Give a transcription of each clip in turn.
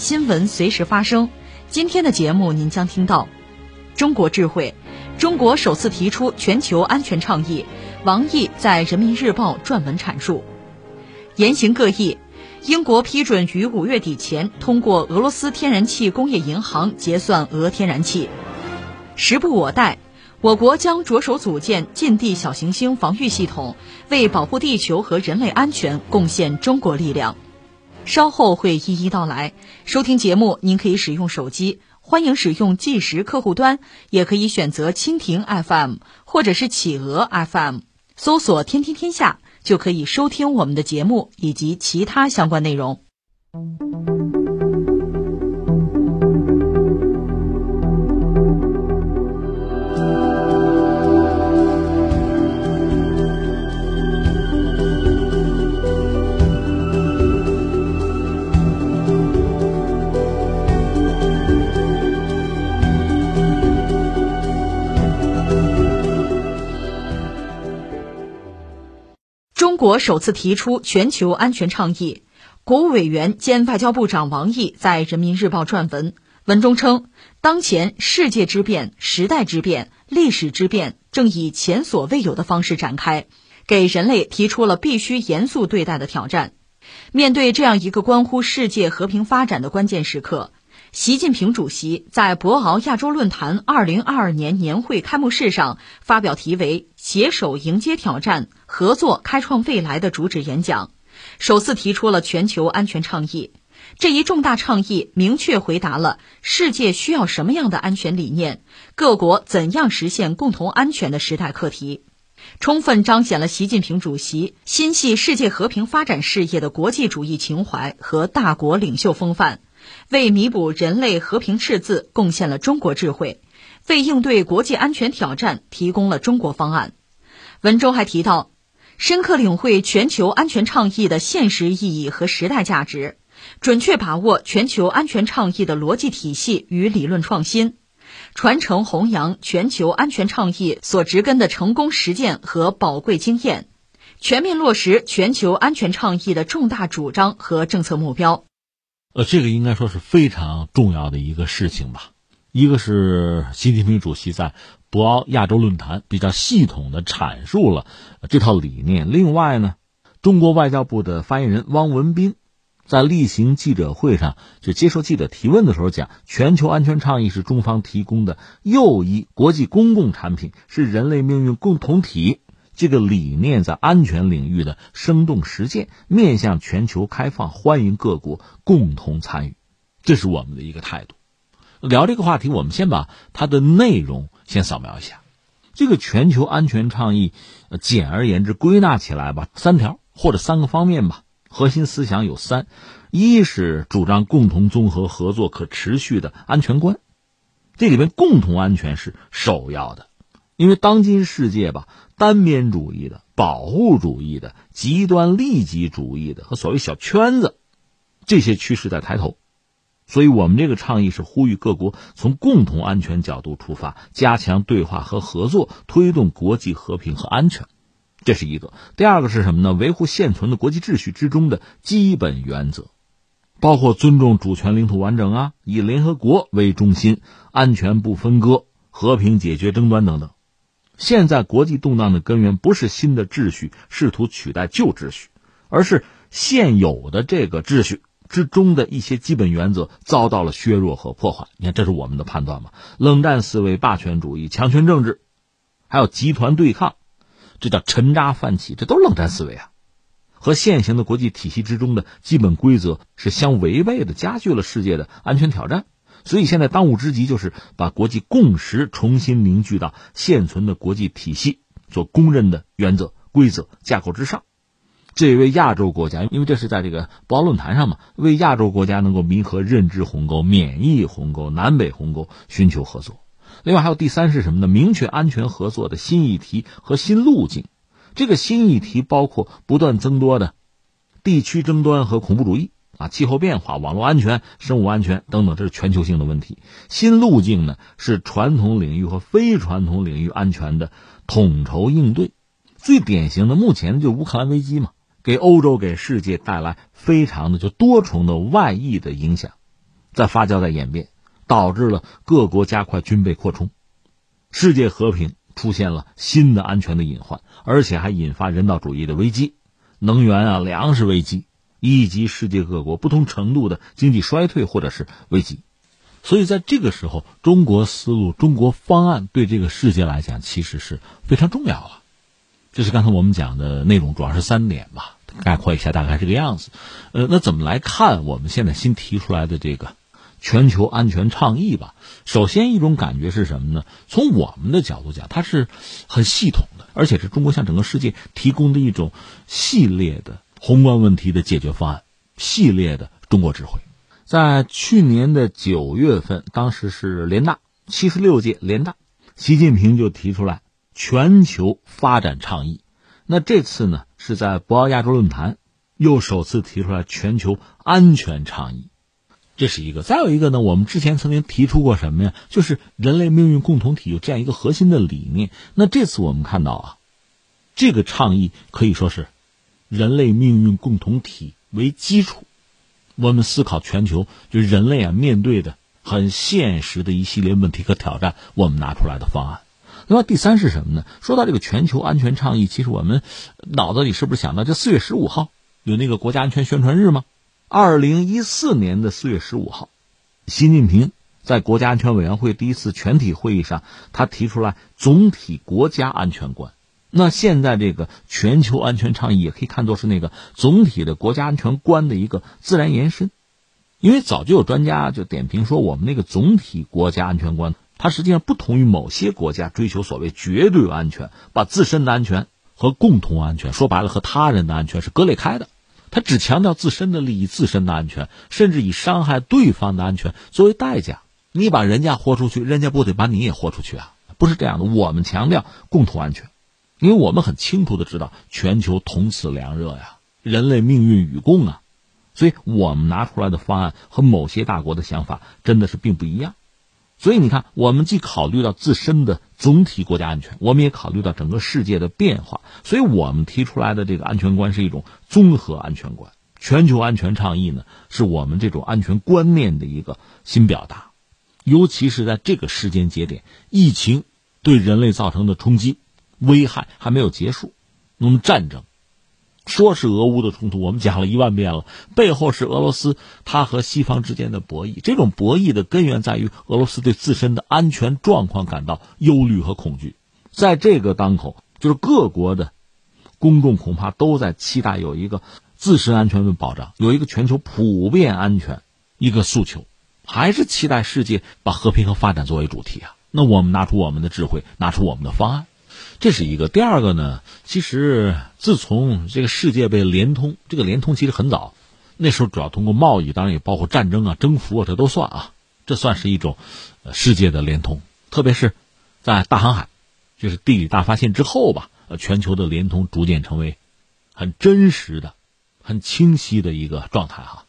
新闻随时发生。今天的节目您将听到：中国智慧，中国首次提出全球安全倡议，王毅在人民日报撰文阐述；言行各异。英国批准于五月底前通过俄罗斯天然气工业银行结算俄天然气。时不我待，我国将着手组建近地小行星防御系统，为保护地球和人类安全贡献中国力量。稍后会一一道来。收听节目，您可以使用手机，欢迎使用计时客户端，也可以选择蜻蜓 FM 或者是企鹅 FM，搜索“天天天下”。就可以收听我们的节目以及其他相关内容。国首次提出全球安全倡议，国务委员兼外交部长王毅在人民日报撰文，文中称，当前世界之变、时代之变、历史之变正以前所未有的方式展开，给人类提出了必须严肃对待的挑战。面对这样一个关乎世界和平发展的关键时刻。习近平主席在博鳌亚洲论坛二零二二年年会开幕式上发表题为“携手迎接挑战，合作开创未来”的主旨演讲，首次提出了全球安全倡议。这一重大倡议明确回答了世界需要什么样的安全理念，各国怎样实现共同安全的时代课题，充分彰显了习近平主席心系世界和平发展事业的国际主义情怀和大国领袖风范。为弥补人类和平赤字贡献了中国智慧，为应对国际安全挑战提供了中国方案。文中还提到，深刻领会全球安全倡议的现实意义和时代价值，准确把握全球安全倡议的逻辑体系与理论创新，传承弘扬全球安全倡议所植根的成功实践和宝贵经验，全面落实全球安全倡议的重大主张和政策目标。这个应该说是非常重要的一个事情吧。一个是习近平主席在博鳌亚洲论坛比较系统的阐述了这套理念。另外呢，中国外交部的发言人汪文斌在例行记者会上就接受记者提问的时候讲，全球安全倡议是中方提供的又一国际公共产品，是人类命运共同体。这个理念在安全领域的生动实践，面向全球开放，欢迎各国共同参与，这是我们的一个态度。聊这个话题，我们先把它的内容先扫描一下。这个全球安全倡议，简而言之，归纳起来吧，三条或者三个方面吧。核心思想有三：一是主张共同、综合、合作、可持续的安全观，这里边共同安全是首要的。因为当今世界吧，单边主义的、保护主义的、极端利己主义的和所谓小圈子，这些趋势在抬头，所以我们这个倡议是呼吁各国从共同安全角度出发，加强对话和合作，推动国际和平和安全，这是一个。第二个是什么呢？维护现存的国际秩序之中的基本原则，包括尊重主权、领土完整啊，以联合国为中心，安全不分割，和平解决争端等等。现在国际动荡的根源不是新的秩序试图取代旧秩序，而是现有的这个秩序之中的一些基本原则遭到了削弱和破坏。你看，这是我们的判断嘛？冷战思维、霸权主义、强权政治，还有集团对抗，这叫沉渣泛起，这都是冷战思维啊！和现行的国际体系之中的基本规则是相违背的，加剧了世界的安全挑战。所以现在当务之急就是把国际共识重新凝聚到现存的国际体系所公认的原则、规则、架构之上。这也为亚洲国家，因为这是在这个博鳌论坛上嘛，为亚洲国家能够弥合认知鸿沟、免疫鸿沟、南北鸿沟，寻求合作。另外还有第三是什么呢？明确安全合作的新议题和新路径。这个新议题包括不断增多的地区争端和恐怖主义啊，气候变化、网络安全、生物安全等等，这是全球性的问题。新路径呢是传统领域和非传统领域安全的统筹应对。最典型的目前就乌克兰危机嘛，给欧洲给世界带来非常的就多重的外溢的影响，在发酵在演变。导致了各国加快军备扩充，世界和平出现了新的安全的隐患，而且还引发人道主义的危机、能源啊、粮食危机，以及世界各国不同程度的经济衰退或者是危机。所以在这个时候，中国思路、中国方案对这个世界来讲其实是非常重要了。这是刚才我们讲的内容，主要是三点吧，概括一下大概这个样子。呃，那怎么来看我们现在新提出来的这个？全球安全倡议吧。首先，一种感觉是什么呢？从我们的角度讲，它是很系统的，而且是中国向整个世界提供的一种系列的宏观问题的解决方案，系列的中国智慧。在去年的九月份，当时是联大七十六届联大，习近平就提出来全球发展倡议。那这次呢，是在博鳌亚洲论坛又首次提出来全球安全倡议。这是一个，再有一个呢？我们之前曾经提出过什么呀？就是人类命运共同体有这样一个核心的理念。那这次我们看到啊，这个倡议可以说是人类命运共同体为基础，我们思考全球就人类啊面对的很现实的一系列问题和挑战，我们拿出来的方案。那么第三是什么呢？说到这个全球安全倡议，其实我们脑子里是不是想到，这四月十五号有那个国家安全宣传日吗？二零一四年的四月十五号，习近平在国家安全委员会第一次全体会议上，他提出来总体国家安全观。那现在这个全球安全倡议也可以看作是那个总体的国家安全观的一个自然延伸。因为早就有专家就点评说，我们那个总体国家安全观，它实际上不同于某些国家追求所谓绝对安全，把自身的安全和共同安全，说白了和他人的安全是割裂开的。他只强调自身的利益、自身的安全，甚至以伤害对方的安全作为代价。你把人家豁出去，人家不得把你也豁出去啊？不是这样的。我们强调共同安全，因为我们很清楚的知道全球同此凉热呀，人类命运与共啊。所以我们拿出来的方案和某些大国的想法真的是并不一样。所以你看，我们既考虑到自身的总体国家安全，我们也考虑到整个世界的变化。所以我们提出来的这个安全观是一种综合安全观。全球安全倡议呢，是我们这种安全观念的一个新表达。尤其是在这个时间节点，疫情对人类造成的冲击、危害还没有结束，那么战争。说是俄乌的冲突，我们讲了一万遍了，背后是俄罗斯它和西方之间的博弈。这种博弈的根源在于俄罗斯对自身的安全状况感到忧虑和恐惧。在这个当口，就是各国的公众恐怕都在期待有一个自身安全的保障，有一个全球普遍安全一个诉求，还是期待世界把和平和发展作为主题啊？那我们拿出我们的智慧，拿出我们的方案。这是一个，第二个呢？其实自从这个世界被联通，这个联通其实很早，那时候主要通过贸易，当然也包括战争啊、征服啊，这都算啊，这算是一种世界的联通。特别是在大航海，就是地理大发现之后吧，呃，全球的联通逐渐成为很真实的、很清晰的一个状态哈。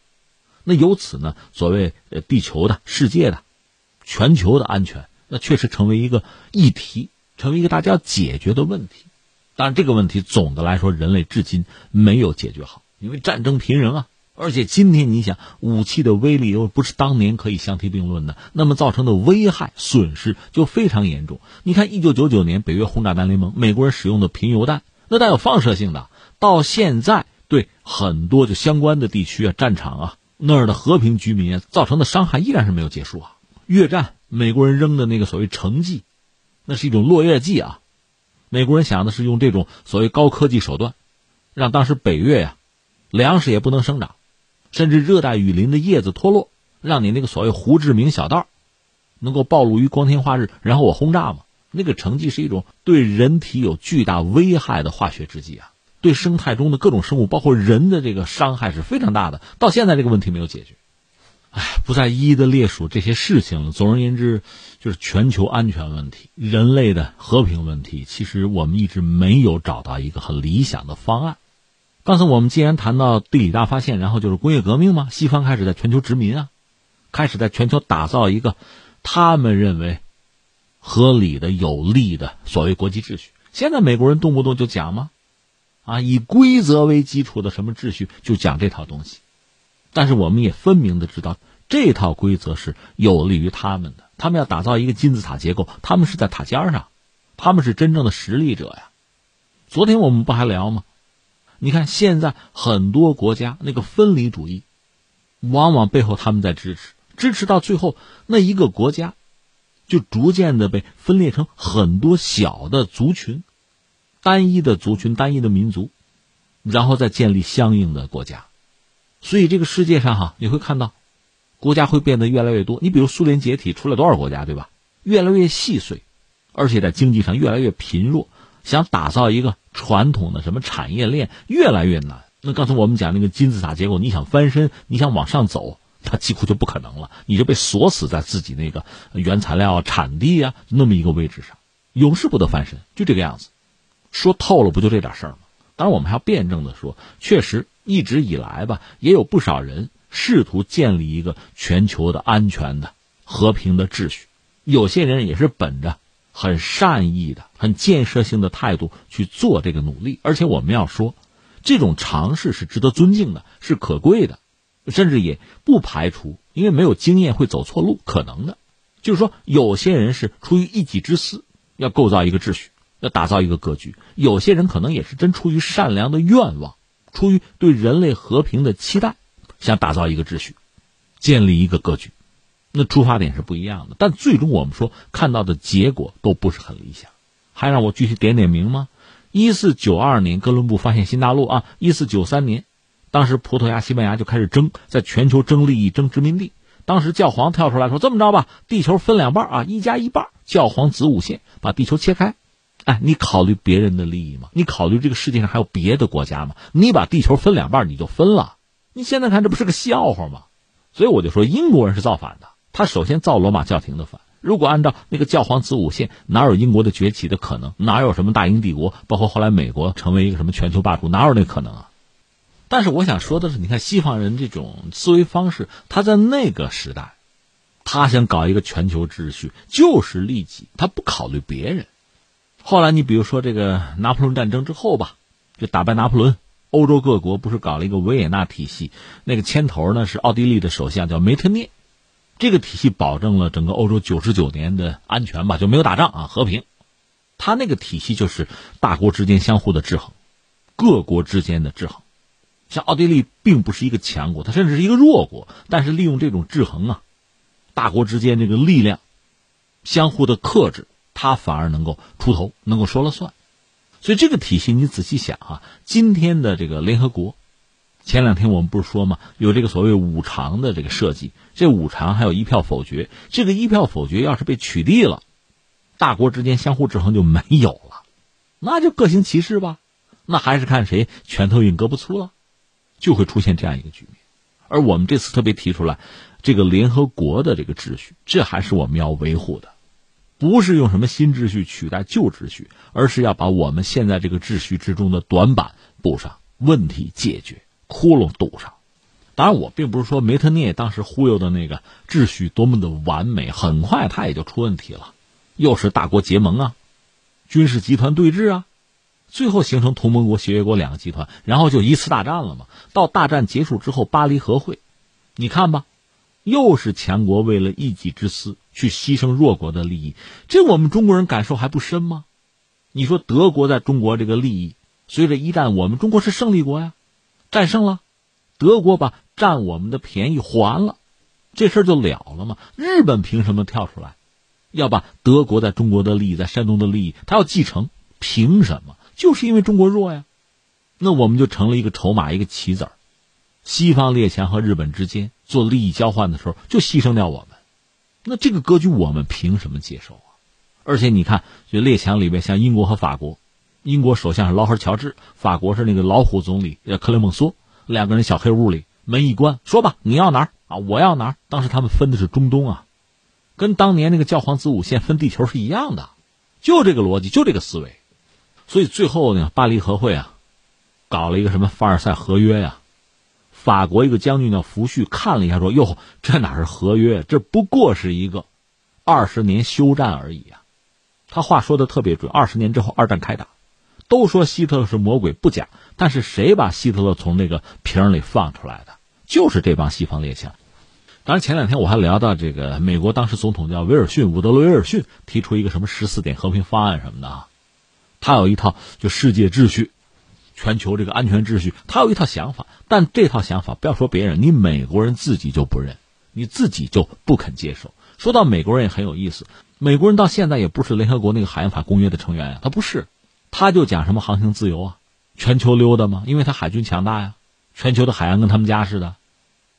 那由此呢，所谓呃地球的、世界的、全球的安全，那确实成为一个议题。成为一个大家要解决的问题，当然这个问题总的来说人类至今没有解决好，因为战争频仍啊，而且今天你想武器的威力又不是当年可以相提并论的，那么造成的危害损失就非常严重。你看一九九九年北约轰炸弹联盟，美国人使用的贫铀弹，那带有放射性的，到现在对很多就相关的地区啊、战场啊那儿的和平居民啊造成的伤害依然是没有结束啊。越战美国人扔的那个所谓成绩。那是一种落叶剂啊，美国人想的是用这种所谓高科技手段，让当时北越呀，粮食也不能生长，甚至热带雨林的叶子脱落，让你那个所谓胡志明小道，能够暴露于光天化日，然后我轰炸嘛。那个成绩是一种对人体有巨大危害的化学制剂啊。对生态中的各种生物，包括人的这个伤害是非常大的。到现在这个问题没有解决。哎，不再一一的列数这些事情了。总而言之，就是全球安全问题、人类的和平问题，其实我们一直没有找到一个很理想的方案。刚才我们既然谈到地理大发现，然后就是工业革命嘛，西方开始在全球殖民啊，开始在全球打造一个他们认为合理的、有利的所谓国际秩序。现在美国人动不动就讲嘛，啊，以规则为基础的什么秩序，就讲这套东西。但是我们也分明的知道，这套规则是有利于他们的。他们要打造一个金字塔结构，他们是在塔尖上，他们是真正的实力者呀。昨天我们不还聊吗？你看现在很多国家那个分离主义，往往背后他们在支持，支持到最后，那一个国家就逐渐的被分裂成很多小的族群，单一的族群、单一的民族，然后再建立相应的国家。所以这个世界上哈，你会看到，国家会变得越来越多。你比如苏联解体出了多少国家，对吧？越来越细碎，而且在经济上越来越贫弱。想打造一个传统的什么产业链，越来越难。那刚才我们讲那个金字塔结构，你想翻身，你想往上走，它几乎就不可能了。你就被锁死在自己那个原材料产地啊那么一个位置上，永世不得翻身，就这个样子。说透了，不就这点事儿吗？当然，我们还要辩证的说，确实。一直以来吧，也有不少人试图建立一个全球的安全的、和平的秩序。有些人也是本着很善意的、很建设性的态度去做这个努力。而且我们要说，这种尝试是值得尊敬的，是可贵的，甚至也不排除因为没有经验会走错路可能的。就是说，有些人是出于一己之私，要构造一个秩序，要打造一个格局；有些人可能也是真出于善良的愿望。出于对人类和平的期待，想打造一个秩序，建立一个格局，那出发点是不一样的。但最终我们说看到的结果都不是很理想。还让我具体点点名吗？一四九二年哥伦布发现新大陆啊，一四九三年，当时葡萄牙、西班牙就开始争，在全球争利益、争殖民地。当时教皇跳出来说：“这么着吧，地球分两半啊，一加一半。”教皇子午线把地球切开。哎，你考虑别人的利益吗？你考虑这个世界上还有别的国家吗？你把地球分两半，你就分了。你现在看这不是个笑话吗？所以我就说英国人是造反的。他首先造罗马教廷的反。如果按照那个教皇子午线，哪有英国的崛起的可能？哪有什么大英帝国？包括后来美国成为一个什么全球霸主？哪有那可能啊？但是我想说的是，你看西方人这种思维方式，他在那个时代，他想搞一个全球秩序，就是利己，他不考虑别人。后来，你比如说这个拿破仑战争之后吧，就打败拿破仑，欧洲各国不是搞了一个维也纳体系？那个牵头呢是奥地利的首相叫梅特涅，这个体系保证了整个欧洲九十九年的安全吧，就没有打仗啊，和平。他那个体系就是大国之间相互的制衡，各国之间的制衡。像奥地利并不是一个强国，它甚至是一个弱国，但是利用这种制衡啊，大国之间这个力量相互的克制。他反而能够出头，能够说了算，所以这个体系你仔细想啊，今天的这个联合国，前两天我们不是说吗？有这个所谓五常的这个设计，这五常还有一票否决，这个一票否决要是被取缔了，大国之间相互制衡就没有了，那就各行其事吧，那还是看谁拳头硬胳膊粗了，就会出现这样一个局面。而我们这次特别提出来，这个联合国的这个秩序，这还是我们要维护的。不是用什么新秩序取代旧秩序，而是要把我们现在这个秩序之中的短板补上，问题解决，窟窿堵上。当然，我并不是说梅特涅当时忽悠的那个秩序多么的完美，很快他也就出问题了，又是大国结盟啊，军事集团对峙啊，最后形成同盟国、协约国两个集团，然后就一次大战了嘛。到大战结束之后，巴黎和会，你看吧。又是强国为了一己之私去牺牲弱国的利益，这我们中国人感受还不深吗？你说德国在中国这个利益，随着一战，我们中国是胜利国呀，战胜了，德国把占我们的便宜还了，这事儿就了了吗？日本凭什么跳出来，要把德国在中国的利益，在山东的利益，他要继承？凭什么？就是因为中国弱呀，那我们就成了一个筹码，一个棋子儿。西方列强和日本之间做利益交换的时候，就牺牲掉我们，那这个格局我们凭什么接受啊？而且你看，就列强里面像英国和法国，英国首相是劳合乔治，法国是那个老虎总理克雷蒙梭，两个人小黑屋里门一关，说吧，你要哪儿啊？我要哪儿？当时他们分的是中东啊，跟当年那个教皇子午线分地球是一样的，就这个逻辑，就这个思维。所以最后呢，巴黎和会啊，搞了一个什么凡尔赛合约呀？法国一个将军叫福煦看了一下，说：“哟，这哪是合约？这不过是一个二十年休战而已啊。”他话说的特别准，二十年之后二战开打。都说希特勒是魔鬼不假，但是谁把希特勒从那个瓶里放出来的？就是这帮西方列强。当然，前两天我还聊到这个美国当时总统叫威尔逊，伍德罗·威尔逊提出一个什么十四点和平方案什么的啊，他有一套就世界秩序、全球这个安全秩序，他有一套想法。但这套想法不要说别人，你美国人自己就不认，你自己就不肯接受。说到美国人也很有意思，美国人到现在也不是联合国那个海洋法公约的成员啊，他不是。他就讲什么航行自由啊，全球溜达吗？因为他海军强大呀，全球的海洋跟他们家似的，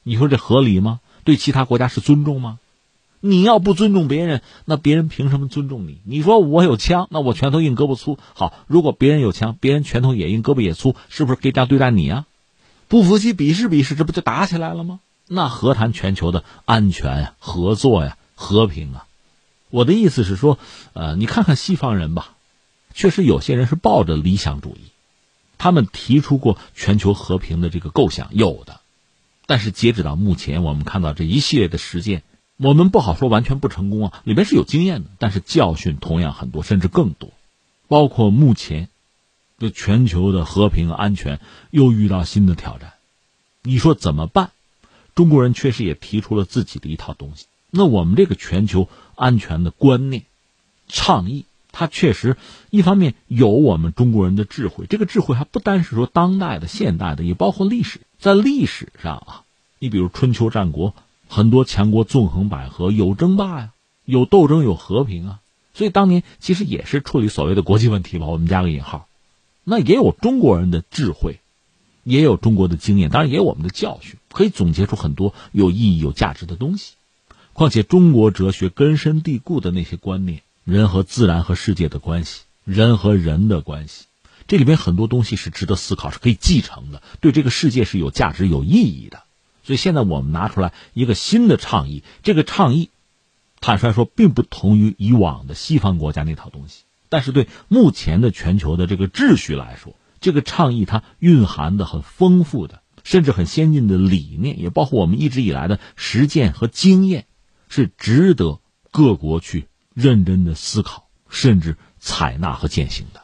你说这合理吗？对其他国家是尊重吗？你要不尊重别人，那别人凭什么尊重你？你说我有枪，那我拳头硬胳膊粗。好，如果别人有枪，别人拳头也硬胳膊也粗，是不是可以这样对待你啊？不服气，比试比试，这不就打起来了吗？那何谈全球的安全呀、合作呀、和平啊？我的意思是说，呃，你看看西方人吧。确实，有些人是抱着理想主义，他们提出过全球和平的这个构想，有的。但是截止到目前，我们看到这一系列的实践，我们不好说完全不成功啊，里面是有经验的，但是教训同样很多，甚至更多。包括目前，这全球的和平安全又遇到新的挑战，你说怎么办？中国人确实也提出了自己的一套东西。那我们这个全球安全的观念、倡议。它确实，一方面有我们中国人的智慧，这个智慧还不单是说当代的、现代的，也包括历史。在历史上啊，你比如春秋战国，很多强国纵横捭阖，有争霸呀，有斗争，有和平啊。所以当年其实也是处理所谓的国际问题吧，我们加个引号。那也有中国人的智慧，也有中国的经验，当然也有我们的教训，可以总结出很多有意义、有价值的东西。况且中国哲学根深蒂固的那些观念。人和自然和世界的关系，人和人的关系，这里边很多东西是值得思考，是可以继承的，对这个世界是有价值、有意义的。所以现在我们拿出来一个新的倡议，这个倡议，坦率说，并不同于以往的西方国家那套东西，但是对目前的全球的这个秩序来说，这个倡议它蕴含的很丰富的，甚至很先进的理念，也包括我们一直以来的实践和经验，是值得各国去。认真的思考，甚至采纳和践行的。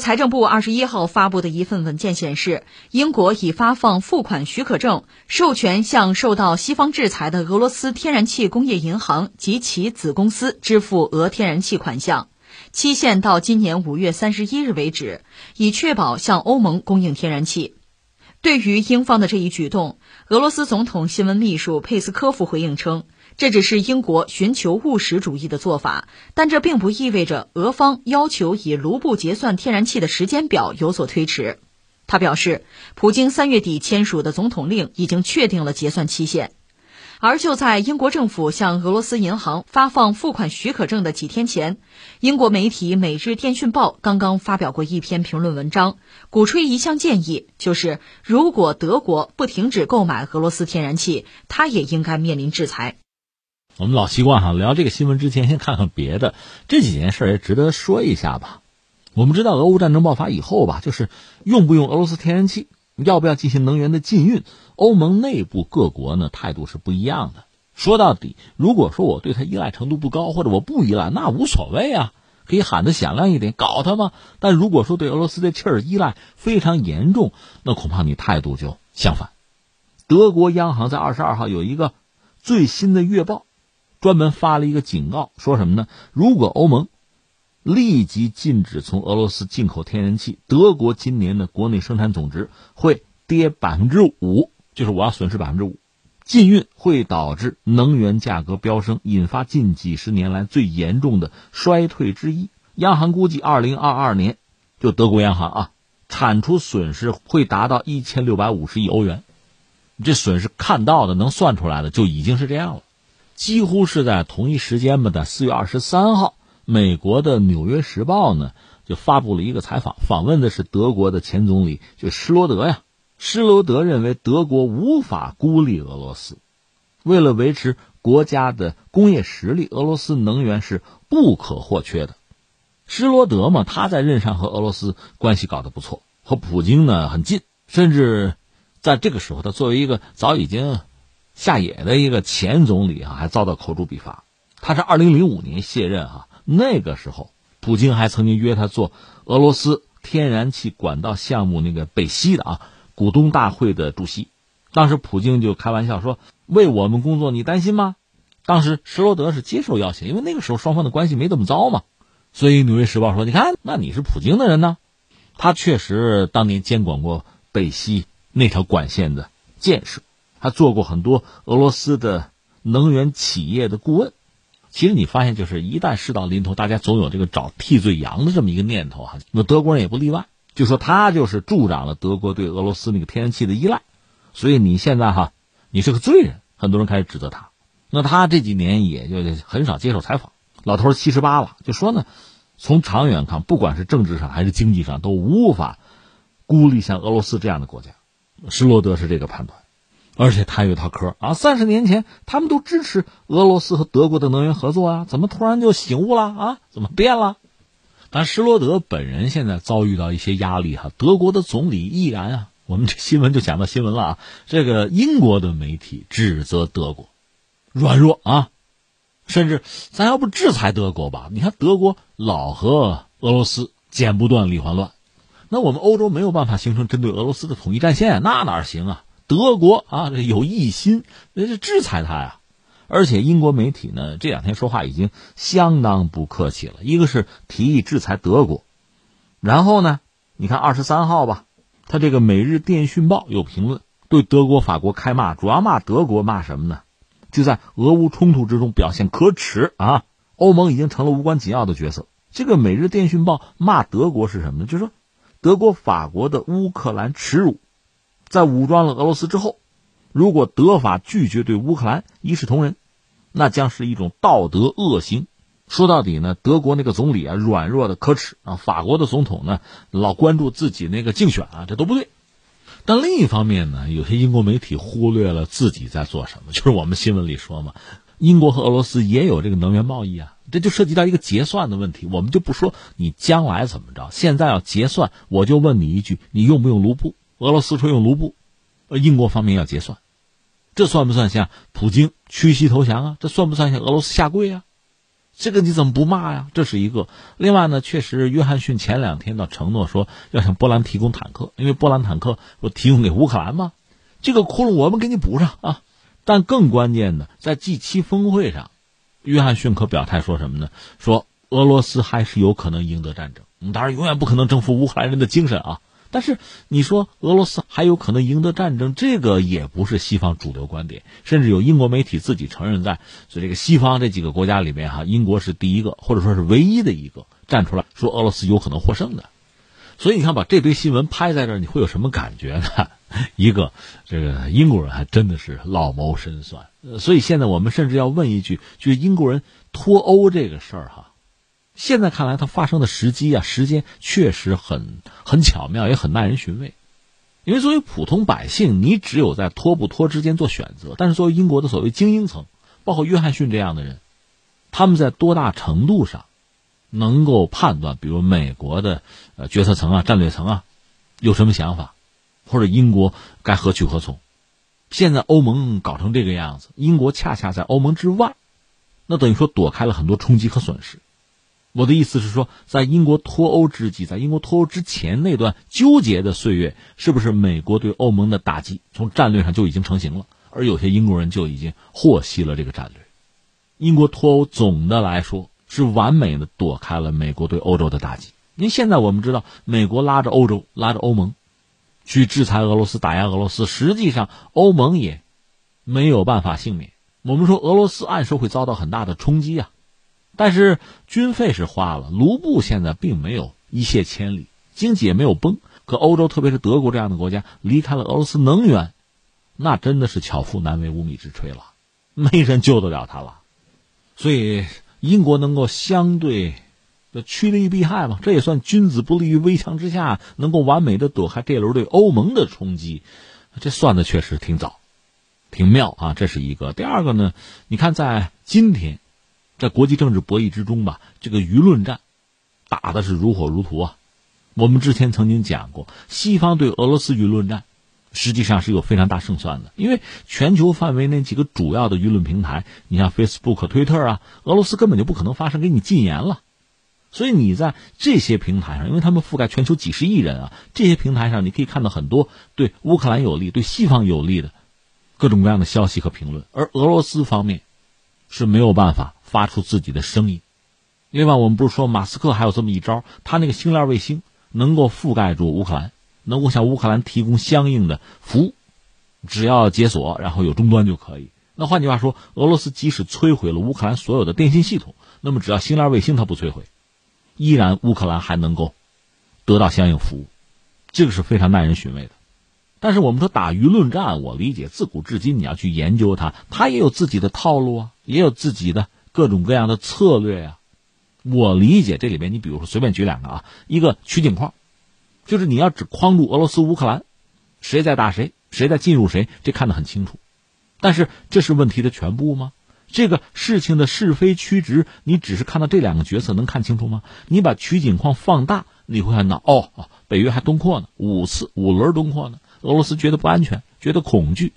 财政部二十一号发布的一份文件显示，英国已发放付款许可证，授权向受到西方制裁的俄罗斯天然气工业银行及其子公司支付俄天然气款项，期限到今年五月三十一日为止，以确保向欧盟供应天然气。对于英方的这一举动，俄罗斯总统新闻秘书佩斯科夫回应称。这只是英国寻求务实主义的做法，但这并不意味着俄方要求以卢布结算天然气的时间表有所推迟。他表示，普京三月底签署的总统令已经确定了结算期限。而就在英国政府向俄罗斯银行发放付款许可证的几天前，英国媒体《每日电讯报》刚刚发表过一篇评论文章，鼓吹一项建议，就是如果德国不停止购买俄罗斯天然气，它也应该面临制裁。我们老习惯哈，聊这个新闻之前先看看别的。这几件事也值得说一下吧。我们知道俄乌战争爆发以后吧，就是用不用俄罗斯天然气，要不要进行能源的禁运，欧盟内部各国呢态度是不一样的。说到底，如果说我对它依赖程度不高，或者我不依赖，那无所谓啊。可以喊得响亮一点，搞他嘛。但如果说对俄罗斯的气儿依赖非常严重，那恐怕你态度就相反。德国央行在二十二号有一个最新的月报，专门发了一个警告，说什么呢？如果欧盟立即禁止从俄罗斯进口天然气，德国今年的国内生产总值会跌百分之五，就是我要损失百分之五。禁运会导致能源价格飙升，引发近几十年来最严重的衰退之一。央行估计，二零二二年就德国央行啊，产出损失会达到一千六百五十亿欧元。这损失看到的、能算出来的就已经是这样了。几乎是在同一时间吧，在四月二十三号，美国的《纽约时报》呢就发布了一个采访，访问的是德国的前总理，就施罗德呀。施罗德认为德国无法孤立俄罗斯，为了维持国家的工业实力，俄罗斯能源是不可或缺的。施罗德嘛，他在任上和俄罗斯关系搞得不错，和普京呢很近，甚至在这个时候，他作为一个早已经下野的一个前总理啊，还遭到口诛笔伐。他是二零零五年卸任啊，那个时候普京还曾经约他做俄罗斯天然气管道项目那个北溪的啊。股东大会的主席，当时普京就开玩笑说：“为我们工作，你担心吗？”当时施罗德是接受邀请，因为那个时候双方的关系没这么糟嘛。所以《纽约时报》说：“你看，那你是普京的人呢，他确实当年监管过北溪那条管线的建设，还做过很多俄罗斯的能源企业的顾问。其实你发现，就是一旦事到临头，大家总有这个找替罪羊的这么一个念头哈。那德国人也不例外。”就说他就是助长了德国对俄罗斯那个天然气的依赖，所以你现在哈，你是个罪人，很多人开始指责他。那他这几年也就很少接受采访，老头七十八了，就说呢，从长远看，不管是政治上还是经济上，都无法孤立像俄罗斯这样的国家。施罗德是这个判断，而且他有一套嗑啊，三十年前他们都支持俄罗斯和德国的能源合作啊，怎么突然就醒悟了啊？怎么变了？但施罗德本人现在遭遇到一些压力哈，德国的总理毅然啊，我们这新闻就讲到新闻了啊。这个英国的媒体指责德国软弱啊，甚至咱要不制裁德国吧？你看德国老和俄罗斯剪不断理还乱，那我们欧洲没有办法形成针对俄罗斯的统一战线，那哪行啊？德国啊，有异心，那是制裁他呀。而且英国媒体呢这两天说话已经相当不客气了，一个是提议制裁德国，然后呢，你看二十三号吧，他这个《每日电讯报》有评论对德国、法国开骂，主要骂德国骂什么呢？就在俄乌冲突之中表现可耻啊！欧盟已经成了无关紧要的角色。这个《每日电讯报》骂德国是什么呢？就是说德国、法国的乌克兰耻辱，在武装了俄罗斯之后。如果德法拒绝对乌克兰一视同仁，那将是一种道德恶行。说到底呢，德国那个总理啊，软弱的可耻啊；法国的总统呢，老关注自己那个竞选啊，这都不对。但另一方面呢，有些英国媒体忽略了自己在做什么，就是我们新闻里说嘛，英国和俄罗斯也有这个能源贸易啊，这就涉及到一个结算的问题。我们就不说你将来怎么着，现在要结算，我就问你一句：你用不用卢布？俄罗斯说用卢布。呃，英国方面要结算，这算不算向普京屈膝投降啊？这算不算向俄罗斯下跪啊？这个你怎么不骂呀？这是一个。另外呢，确实，约翰逊前两天倒承诺说要向波兰提供坦克，因为波兰坦克不提供给乌克兰吗？这个窟窿我们给你补上啊！但更关键的，在 G 七峰会上，约翰逊可表态说什么呢？说俄罗斯还是有可能赢得战争，当然永远不可能征服乌克兰人的精神啊。但是你说俄罗斯还有可能赢得战争，这个也不是西方主流观点，甚至有英国媒体自己承认，在所以这个西方这几个国家里面哈，英国是第一个或者说是唯一的一个站出来说俄罗斯有可能获胜的。所以你看，把这堆新闻拍在这，你会有什么感觉呢？一个，这个英国人还真的是老谋深算。所以现在我们甚至要问一句，就是英国人脱欧这个事儿哈。现在看来，它发生的时机啊，时间确实很很巧妙，也很耐人寻味。因为作为普通百姓，你只有在脱不脱之间做选择。但是作为英国的所谓精英层，包括约翰逊这样的人，他们在多大程度上能够判断，比如美国的呃决策层啊、战略层啊有什么想法，或者英国该何去何从？现在欧盟搞成这个样子，英国恰恰在欧盟之外，那等于说躲开了很多冲击和损失。我的意思是说，在英国脱欧之际，在英国脱欧之前那段纠结的岁月，是不是美国对欧盟的打击从战略上就已经成型了？而有些英国人就已经获悉了这个战略。英国脱欧总的来说是完美的躲开了美国对欧洲的打击。因为现在我们知道，美国拉着欧洲、拉着欧盟去制裁俄罗斯、打压俄罗斯，实际上欧盟也没有办法幸免。我们说俄罗斯按说会遭到很大的冲击啊，但是军费是花了，卢布现在并没有一泻千里，经济也没有崩。可欧洲，特别是德国这样的国家，离开了俄罗斯能源，那真的是巧妇难为无米之炊了，没人救得了他了。所以英国能够相对。趋利避害嘛，这也算君子不立于危墙之下，能够完美的躲开这轮对欧盟的冲击，这算的确实挺早，挺妙啊！这是一个。第二个呢，你看在今天，在国际政治博弈之中吧，这个舆论战打的是如火如荼啊。我们之前曾经讲过，西方对俄罗斯舆论战实际上是有非常大胜算的，因为全球范围内几个主要的舆论平台，你像 Facebook、推特啊，俄罗斯根本就不可能发生给你禁言了。所以你在这些平台上，因为他们覆盖全球几十亿人啊，这些平台上你可以看到很多对乌克兰有利、对西方有利的各种各样的消息和评论。而俄罗斯方面是没有办法发出自己的声音。另外，我们不是说马斯克还有这么一招，他那个星链卫星能够覆盖住乌克兰，能够向乌克兰提供相应的服务，只要解锁，然后有终端就可以。那换句话说，俄罗斯即使摧毁了乌克兰所有的电信系统，那么只要星链卫星它不摧毁。依然，乌克兰还能够得到相应服务，这个是非常耐人寻味的。但是我们说打舆论战，我理解自古至今你要去研究它，它也有自己的套路啊，也有自己的各种各样的策略呀。我理解这里边，你比如说随便举两个啊，一个取景框，就是你要只框住俄罗斯、乌克兰，谁在打谁，谁在进入谁，这看得很清楚。但是这是问题的全部吗？这个事情的是非曲直，你只是看到这两个角色能看清楚吗？你把取景框放大，你会看到哦，北约还东扩呢，五次五轮东扩呢，俄罗斯觉得不安全，觉得恐惧。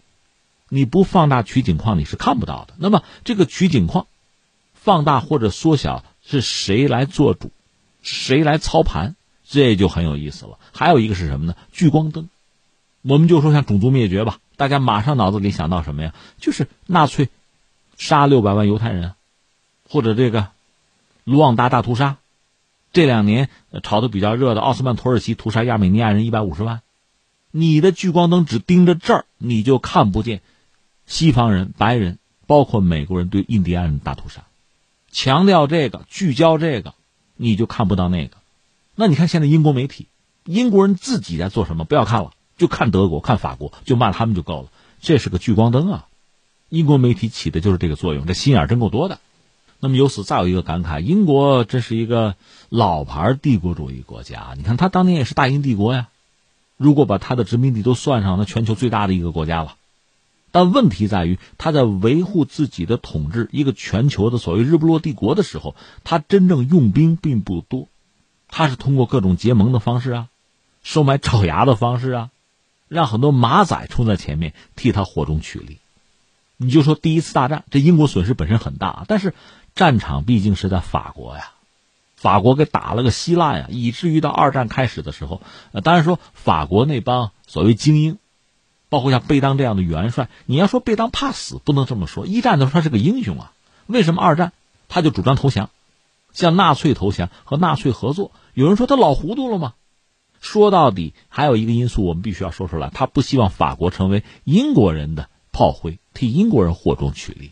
你不放大取景框，你是看不到的。那么这个取景框放大或者缩小是谁来做主，谁来操盘，这就很有意思了。还有一个是什么呢？聚光灯。我们就说像种族灭绝吧，大家马上脑子里想到什么呀？就是纳粹。杀六百万犹太人，或者这个卢旺达大屠杀，这两年炒的比较热的奥斯曼土耳其屠杀亚美尼亚人一百五十万，你的聚光灯只盯着这儿，你就看不见西方人、白人，包括美国人对印第安人大屠杀，强调这个，聚焦这个，你就看不到那个。那你看现在英国媒体，英国人自己在做什么？不要看了，就看德国、看法国，就骂他们就够了。这是个聚光灯啊。英国媒体起的就是这个作用，这心眼真够多的。那么由此再有一个感慨：英国这是一个老牌帝国主义国家。你看，他当年也是大英帝国呀。如果把他的殖民地都算上，那全球最大的一个国家了。但问题在于，他在维护自己的统治，一个全球的所谓日不落帝国的时候，他真正用兵并不多。他是通过各种结盟的方式啊，收买爪牙的方式啊，让很多马仔冲在前面替他火中取栗。你就说第一次大战，这英国损失本身很大，但是战场毕竟是在法国呀，法国给打了个稀烂呀，以至于到二战开始的时候，呃，当然说法国那帮所谓精英，包括像贝当这样的元帅，你要说贝当怕死，不能这么说，一战的时候他是个英雄啊，为什么二战他就主张投降，向纳粹投降和纳粹合作？有人说他老糊涂了吗？说到底还有一个因素，我们必须要说出来，他不希望法国成为英国人的。炮灰替英国人火中取栗，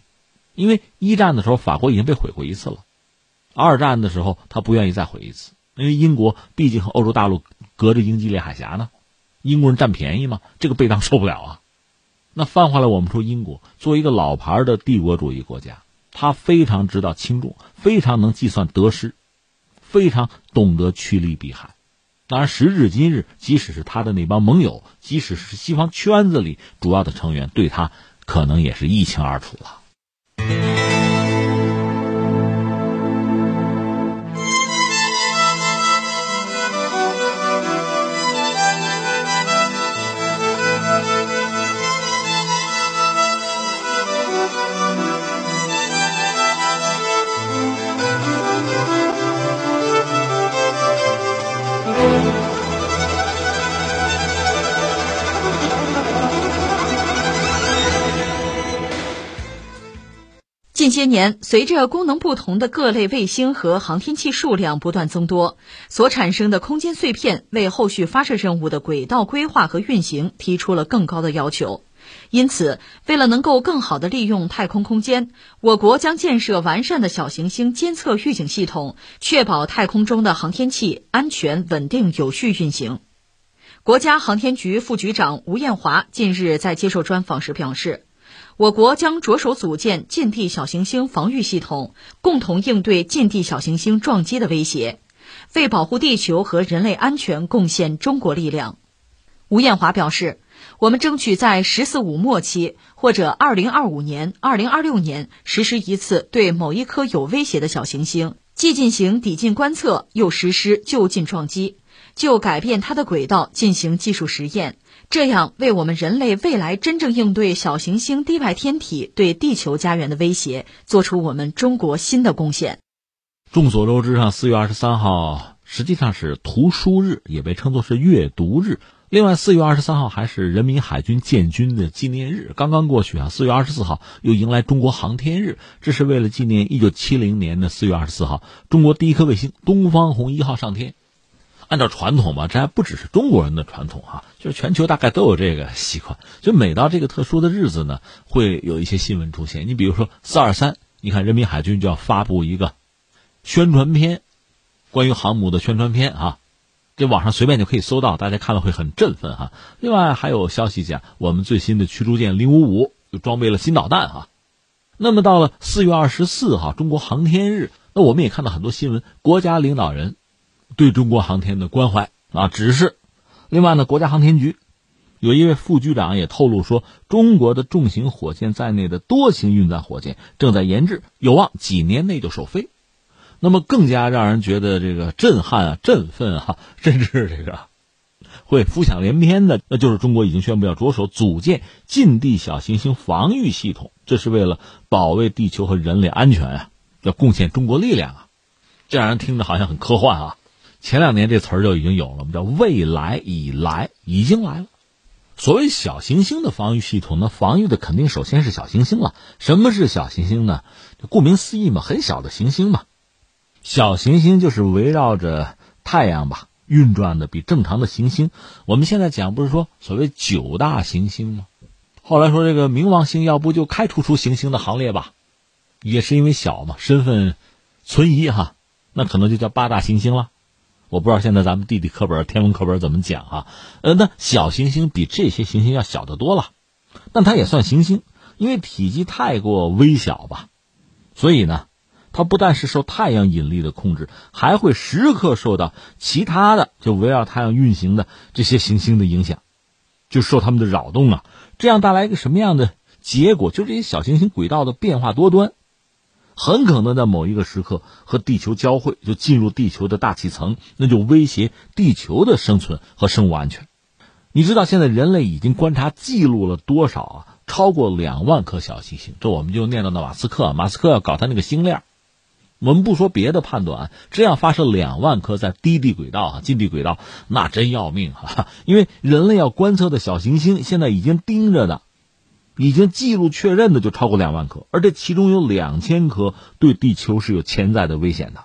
因为一战的时候法国已经被毁过一次了，二战的时候他不愿意再毁一次，因为英国毕竟和欧洲大陆隔着英吉利海峡呢，英国人占便宜吗，这个贝当受不了啊。那翻回来，我们说英国作为一个老牌的帝国主义国家，他非常知道轻重，非常能计算得失，非常懂得趋利避害。当然，时至今日，即使是他的那帮盟友，即使是西方圈子里主要的成员，对他可能也是一清二楚了。近些年，随着功能不同的各类卫星和航天器数量不断增多，所产生的空间碎片为后续发射任务的轨道规划和运行提出了更高的要求。因此，为了能够更好地利用太空空间，我国将建设完善的小行星监测预警系统，确保太空中的航天器安全、稳定、有序运行。国家航天局副局长吴艳华近日在接受专访时表示。我国将着手组建近地小行星防御系统，共同应对近地小行星撞击的威胁，为保护地球和人类安全贡献中国力量。吴艳华表示，我们争取在“十四五”末期或者2025年、2026年实施一次对某一颗有威胁的小行星，既进行抵近观测，又实施就近撞击，就改变它的轨道进行技术实验。这样为我们人类未来真正应对小行星地外天体对地球家园的威胁，做出我们中国新的贡献。众所周知，上四月二十三号实际上是图书日，也被称作是阅读日。另外，四月二十三号还是人民海军建军的纪念日。刚刚过去啊，四月二十四号又迎来中国航天日，这是为了纪念一九七零年的四月二十四号，中国第一颗卫星东方红一号上天。按照传统吧，这还不只是中国人的传统哈，就是全球大概都有这个习惯。就每到这个特殊的日子呢，会有一些新闻出现。你比如说四二三，你看人民海军就要发布一个宣传片，关于航母的宣传片啊，这网上随便就可以搜到，大家看了会很振奋哈。另外还有消息讲，我们最新的驱逐舰零五五又装备了新导弹哈。那么到了四月二十四号，中国航天日，那我们也看到很多新闻，国家领导人。对中国航天的关怀啊，指示。另外呢，国家航天局有一位副局长也透露说，中国的重型火箭在内的多型运载火箭正在研制，有望几年内就首飞。那么更加让人觉得这个震撼啊、振奋啊，甚至这个会浮想联翩的，那就是中国已经宣布要着手组建近地小行星防御系统，这是为了保卫地球和人类安全啊，要贡献中国力量啊。这让人听着好像很科幻啊。前两年这词儿就已经有了，我们叫未来已来，已经来了。所谓小行星的防御系统，那防御的肯定首先是小行星了。什么是小行星呢？顾名思义嘛，很小的行星嘛。小行星就是围绕着太阳吧运转的，比正常的行星。我们现在讲不是说所谓九大行星吗？后来说这个冥王星要不就开除出行星的行列吧，也是因为小嘛，身份存疑哈，那可能就叫八大行星了。我不知道现在咱们地理课本、天文课本怎么讲啊？呃，那小行星比这些行星要小得多了，但它也算行星，因为体积太过微小吧，所以呢，它不但是受太阳引力的控制，还会时刻受到其他的就围绕太阳运行的这些行星的影响，就受它们的扰动啊。这样带来一个什么样的结果？就这些小行星轨道的变化多端。很可能在某一个时刻和地球交汇，就进入地球的大气层，那就威胁地球的生存和生物安全。你知道现在人类已经观察记录了多少啊？超过两万颗小行星。这我们就念叨到马斯克，马斯克要搞他那个星链。我们不说别的判断，这样发射两万颗在低地轨道啊、近地轨道，那真要命哈！因为人类要观测的小行星，现在已经盯着的。已经记录确认的就超过两万颗，而这其中有两千颗对地球是有潜在的危险的。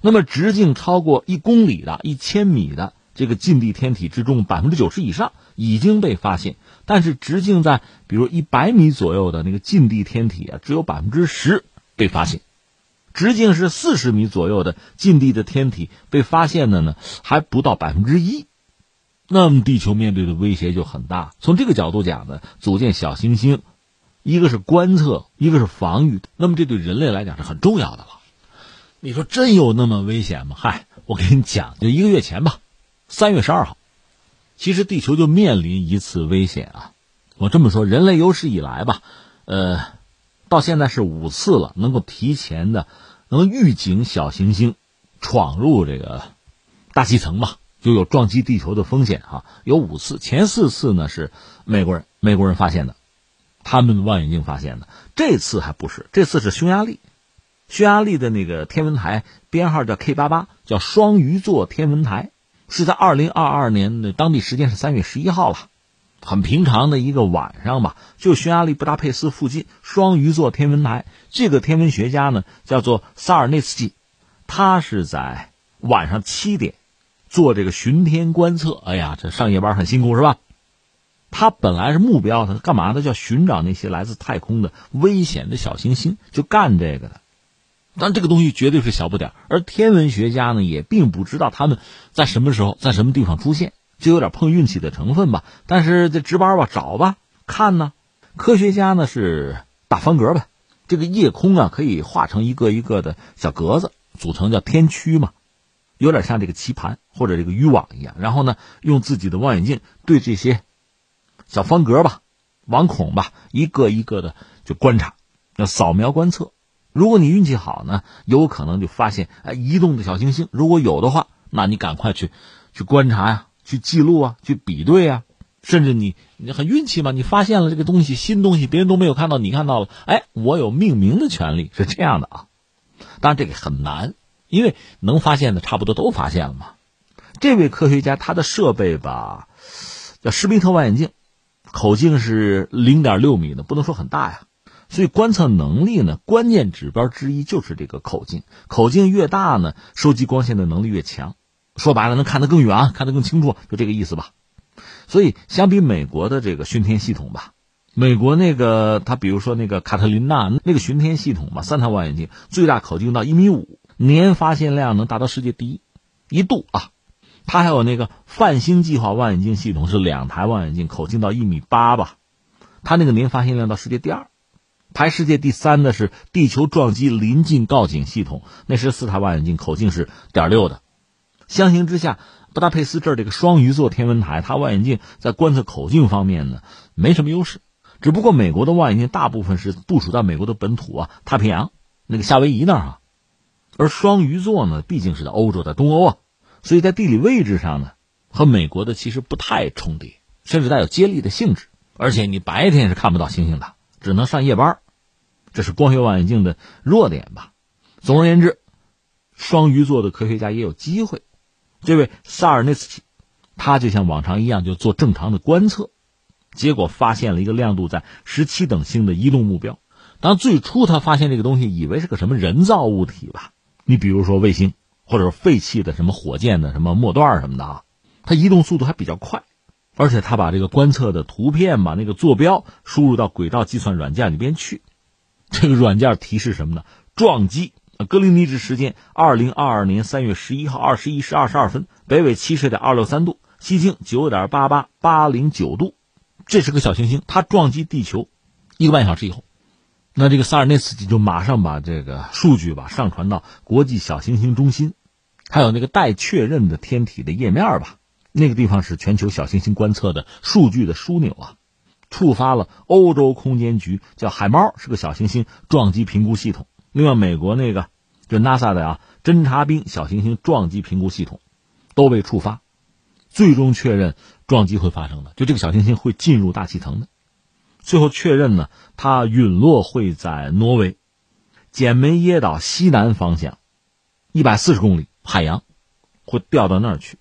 那么直径超过一公里的、一千米的这个近地天体之中，百分之九十以上已经被发现。但是直径在比如一百米左右的那个近地天体啊，只有百分之十被发现；直径是四十米左右的近地的天体被发现的呢，还不到百分之一。那么地球面对的威胁就很大。从这个角度讲呢，组建小行星，一个是观测，一个是防御。那么这对人类来讲是很重要的了。你说真有那么危险吗？嗨，我跟你讲，就一个月前吧，三月十二号，其实地球就面临一次危险啊。我这么说，人类有史以来吧，呃，到现在是五次了，能够提前的能预警小行星闯入这个大气层吧。就有撞击地球的风险哈，有五次，前四次呢是美国人美国人发现的，他们望远镜发现的，这次还不是，这次是匈牙利，匈牙利的那个天文台编号叫 K 八八，叫双鱼座天文台，是在二零二二年的当地时间是三月十一号了，很平常的一个晚上吧，就匈牙利布达佩斯附近双鱼座天文台，这个天文学家呢叫做萨尔内斯基，他是在晚上七点做这个巡天观测。哎呀，这上夜班很辛苦是吧？他本来是目标，他干嘛呢？叫寻找那些来自太空的危险的小行星，就干这个的。但这个东西绝对是小不点而天文学家呢也并不知道他们在什么时候在什么地方出现。就有点碰运气的成分吧，但是这值班吧，找吧，看呢。科学家呢是打方格呗，这个夜空啊可以画成一个一个的小格子，组成叫天区嘛，有点像这个棋盘或者这个渔网一样。然后呢，用自己的望远镜对这些小方格吧、网孔吧，一个一个的就观察，要扫描观测。如果你运气好呢，有可能就发现哎移动的小行星。如果有的话，那你赶快去去观察呀。去记录啊，去比对啊，甚至你你很运气嘛，你发现了这个东西，新东西，别人都没有看到，你看到了，哎，我有命名的权利，是这样的啊。当然这个很难，因为能发现的差不多都发现了嘛。这位科学家他的设备吧，叫施密特望远镜，口径是零点六米的，不能说很大呀。所以观测能力呢，关键指标之一就是这个口径，口径越大呢，收集光线的能力越强。说白了，能看得更远啊，看得更清楚，就这个意思吧。所以，相比美国的这个巡天系统吧，美国那个，它比如说那个卡特琳娜那个巡天系统吧，三台望远镜，最大口径到一米五，年发现量能达到世界第一，一度啊。它还有那个泛星计划望远镜系统，是两台望远镜，口径到一米八吧，它那个年发现量到世界第二，排世界第三的是地球撞击临近告警系统，那是四台望远镜，口径是点六的。相形之下，布达佩斯这儿这个双鱼座天文台，它望远镜在观测口径方面呢，没什么优势。只不过美国的望远镜大部分是部署在美国的本土啊，太平洋那个夏威夷那儿啊，而双鱼座呢，毕竟是在欧洲，在东欧啊，所以在地理位置上呢，和美国的其实不太重叠，甚至带有接力的性质。而且你白天是看不到星星的，只能上夜班，这是光学望远镜的弱点吧。总而言之，双鱼座的科学家也有机会。这位萨尔内斯基，他就像往常一样，就做正常的观测，结果发现了一个亮度在十七等星的移动目标。当最初他发现这个东西，以为是个什么人造物体吧？你比如说卫星，或者废弃的什么火箭的什么末段什么的啊，它移动速度还比较快，而且它把这个观测的图片把那个坐标输入到轨道计算软件里边去，这个软件提示什么呢？撞击。格林尼治时间二零二二年三月十一号二十一时二十二分，北纬七十点二六三度，西经九点八八八零九度，这是个小行星，它撞击地球一个半小时以后，那这个萨尔内斯基就马上把这个数据吧上传到国际小行星中心，还有那个待确认的天体的页面吧，那个地方是全球小行星观测的数据的枢纽啊，触发了欧洲空间局叫海猫，是个小行星撞击评估系统。另外，美国那个就 NASA 的啊侦察兵小行星撞击评估系统都被触发，最终确认撞击会发生的，就这个小行星会进入大气层的。最后确认呢，它陨落会在挪威简梅耶岛西南方向一百四十公里海洋，会掉到那儿去。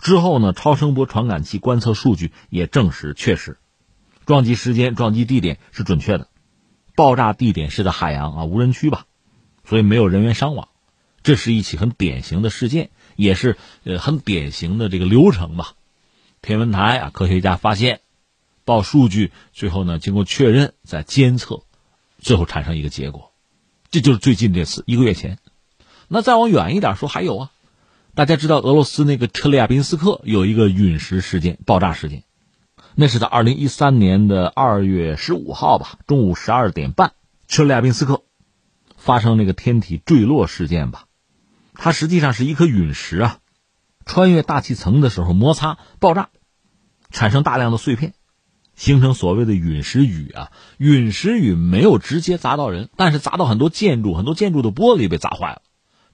之后呢，超声波传感器观测数据也证实确实，撞击时间、撞击地点是准确的。爆炸地点是在海洋啊，无人区吧，所以没有人员伤亡。这是一起很典型的事件，也是呃很典型的这个流程吧。天文台啊，科学家发现，报数据，最后呢经过确认，再监测，最后产生一个结果。这就是最近这次一个月前。那再往远一点说，还有啊，大家知道俄罗斯那个车里亚宾斯克有一个陨石事件，爆炸事件。那是在二零一三年的二月十五号吧，中午十二点半，车里亚宾斯克发生那个天体坠落事件吧。它实际上是一颗陨石啊，穿越大气层的时候摩擦爆炸，产生大量的碎片，形成所谓的陨石雨啊。陨石雨没有直接砸到人，但是砸到很多建筑，很多建筑的玻璃被砸坏了，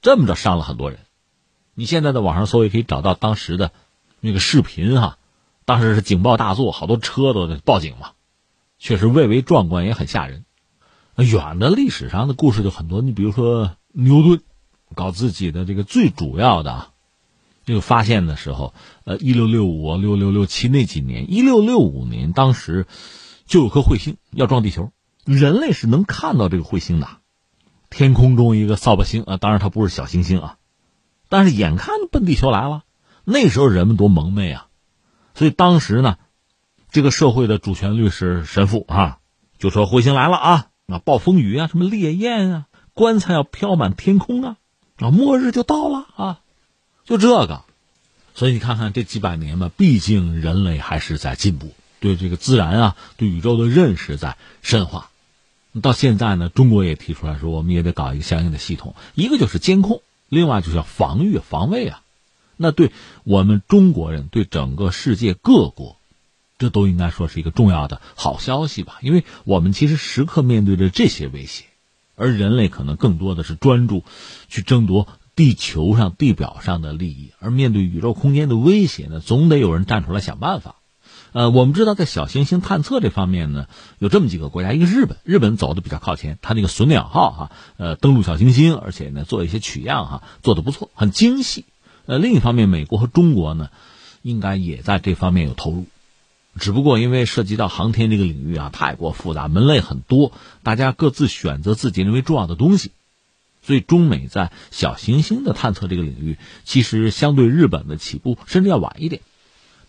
这么着伤了很多人。你现在在网上搜也可以找到当时的那个视频哈。当时是警报大作，好多车都报警嘛，确实蔚为壮观，也很吓人。远的历史上的故事就很多，你比如说牛顿搞自己的这个最主要的这个发现的时候，呃，一六六五、六六六七那几年，一六六五年当时就有颗彗星要撞地球，人类是能看到这个彗星的，天空中一个扫把星啊，当然它不是小行星啊，但是眼看奔地球来了，那时候人们多蒙昧啊，所以当时呢，这个社会的主旋律是神父啊，就说彗星来了啊，啊，暴风雨啊，什么烈焰啊。棺材要飘满天空啊，啊，末日就到了啊，就这个，所以你看看这几百年吧，毕竟人类还是在进步，对这个自然啊，对宇宙的认识在深化。到现在呢，中国也提出来说，我们也得搞一个相应的系统，一个就是监控，另外就是要防御防卫啊。那对我们中国人，对整个世界各国，这都应该说是一个重要的好消息吧，因为我们其实时刻面对着这些威胁。而人类可能更多的是专注去争夺地球上地表上的利益，而面对宇宙空间的威胁呢，总得有人站出来想办法。呃，我们知道在小行星探测这方面呢，有这么几个国家，一个日本，日本走的比较靠前，它那个隼鸟号哈，呃，登陆小行星，而且呢做一些取样哈，做的不错，很精细。呃，另一方面，美国和中国呢，应该也在这方面有投入。只不过因为涉及到航天这个领域啊，太过复杂，门类很多，大家各自选择自己认为重要的东西，所以中美在小行星的探测这个领域，其实相对日本的起步甚至要晚一点。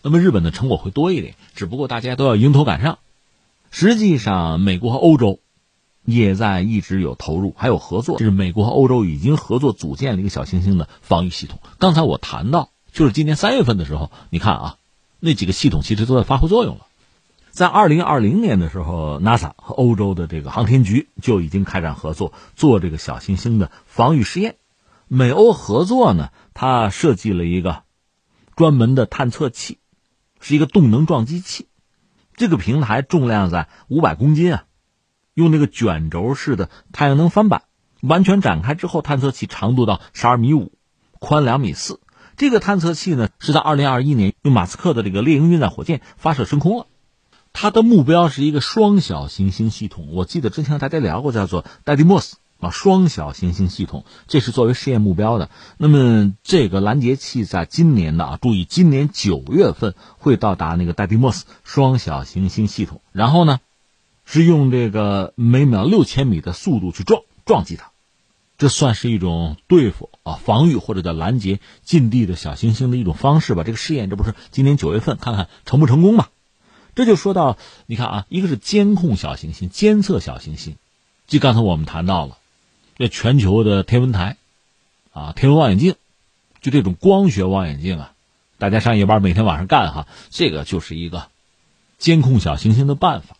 那么日本的成果会多一点，只不过大家都要迎头赶上。实际上，美国和欧洲也在一直有投入，还有合作。就是美国和欧洲已经合作组建了一个小行星的防御系统。刚才我谈到，就是今年三月份的时候，你看啊。那几个系统其实都在发挥作用了，在二零二零年的时候，NASA 和欧洲的这个航天局就已经开展合作，做这个小行星的防御试验。美欧合作呢，它设计了一个专门的探测器，是一个动能撞击器。这个平台重量在五百公斤啊，用那个卷轴式的太阳能帆板，完全展开之后，探测器长度到十二米五，宽两米四。这个探测器呢，是在二零二一年用马斯克的这个猎鹰运载火箭发射升空了。它的目标是一个双小行星系统。我记得之前大家聊过，叫做戴蒂莫斯啊，双小行星系统，这是作为试验目标的。那么这个拦截器在今年的啊，注意，今年九月份会到达那个戴蒂莫斯双小行星系统，然后呢，是用这个每秒六千米的速度去撞撞击它。这算是一种对付啊、防御或者叫拦截近地的小行星的一种方式吧。这个试验这不是今年九月份，看看成不成功嘛？这就说到，你看啊，一个是监控小行星、监测小行星，就刚才我们谈到了，这全球的天文台啊、天文望远镜，就这种光学望远镜啊，大家上夜班每天晚上干哈，这个就是一个监控小行星的办法。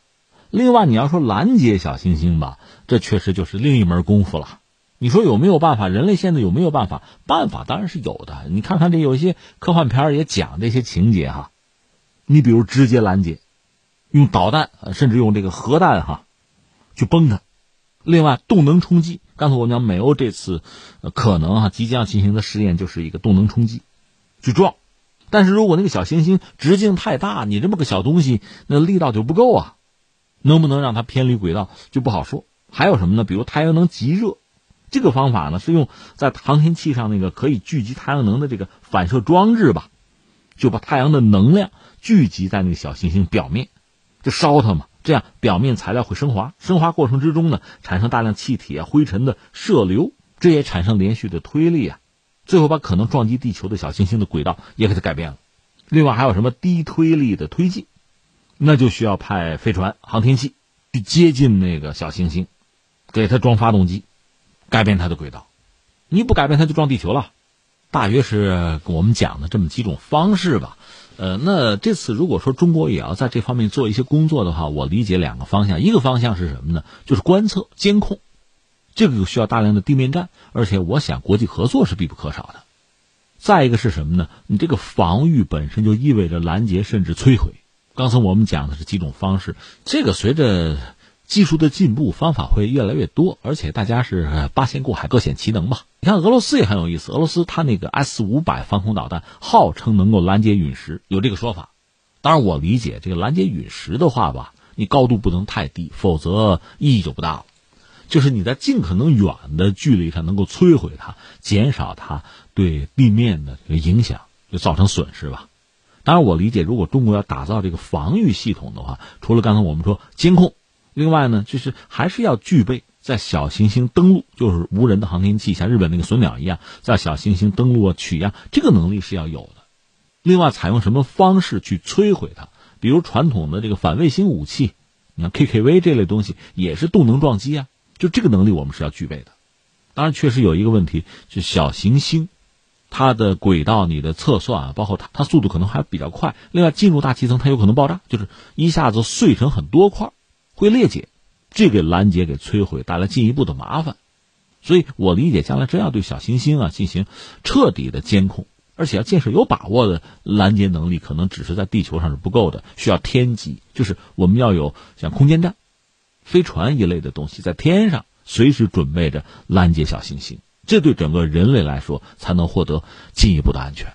另外，你要说拦截小行星吧，这确实就是另一门功夫了。你说有没有办法？人类现在有没有办法？办法当然是有的。你看看这有一些科幻片也讲这些情节哈。你比如直接拦截，用导弹甚至用这个核弹哈，去崩它。另外，动能冲击，刚才我讲美欧这次可能哈即将进行的试验就是一个动能冲击，去撞。但是如果那个小行星直径太大，你这么个小东西，那力道就不够啊。能不能让它偏离轨道就不好说。还有什么呢？比如太阳能极热。这个方法呢，是用在航天器上那个可以聚集太阳能的这个反射装置吧，就把太阳的能量聚集在那个小行星表面，就烧它嘛。这样表面材料会升华，升华过程之中呢，产生大量气体啊、灰尘的射流，这也产生连续的推力啊，最后把可能撞击地球的小行星的轨道也给它改变了。另外还有什么低推力的推进，那就需要派飞船、航天器去接近那个小行星，给它装发动机。改变它的轨道，你不改变它就撞地球了，大约是我们讲的这么几种方式吧。呃，那这次如果说中国也要在这方面做一些工作的话，我理解两个方向，一个方向是什么呢？就是观测、监控，这个需要大量的地面站，而且我想国际合作是必不可少的。再一个是什么呢？你这个防御本身就意味着拦截甚至摧毁。刚才我们讲的是几种方式，这个随着。技术的进步，方法会越来越多，而且大家是八仙过海，各显其能吧。你看俄罗斯也很有意思，俄罗斯它那个 S 五百防空导弹号称能够拦截陨石，有这个说法。当然，我理解这个拦截陨石的话吧，你高度不能太低，否则意义就不大了。就是你在尽可能远的距离上能够摧毁它，减少它对地面的这个影响，就造成损失吧。当然，我理解，如果中国要打造这个防御系统的话，除了刚才我们说监控，另外呢，就是还是要具备在小行星登陆，就是无人的航天器，像日本那个隼鸟一样，在小行星登陆啊取样，这个能力是要有的。另外，采用什么方式去摧毁它？比如传统的这个反卫星武器，你看 KKV 这类东西也是动能撞击啊，就这个能力我们是要具备的。当然，确实有一个问题，就小行星。它的轨道、你的测算啊，包括它，它速度可能还比较快。另外，进入大气层，它有可能爆炸，就是一下子碎成很多块，会裂解，这给拦截给摧毁，带来进一步的麻烦。所以我理解，将来真要对小行星啊进行彻底的监控，而且要建设有把握的拦截能力，可能只是在地球上是不够的，需要天基，就是我们要有像空间站、飞船一类的东西在天上随时准备着拦截小行星。这对整个人类来说，才能获得进一步的安全。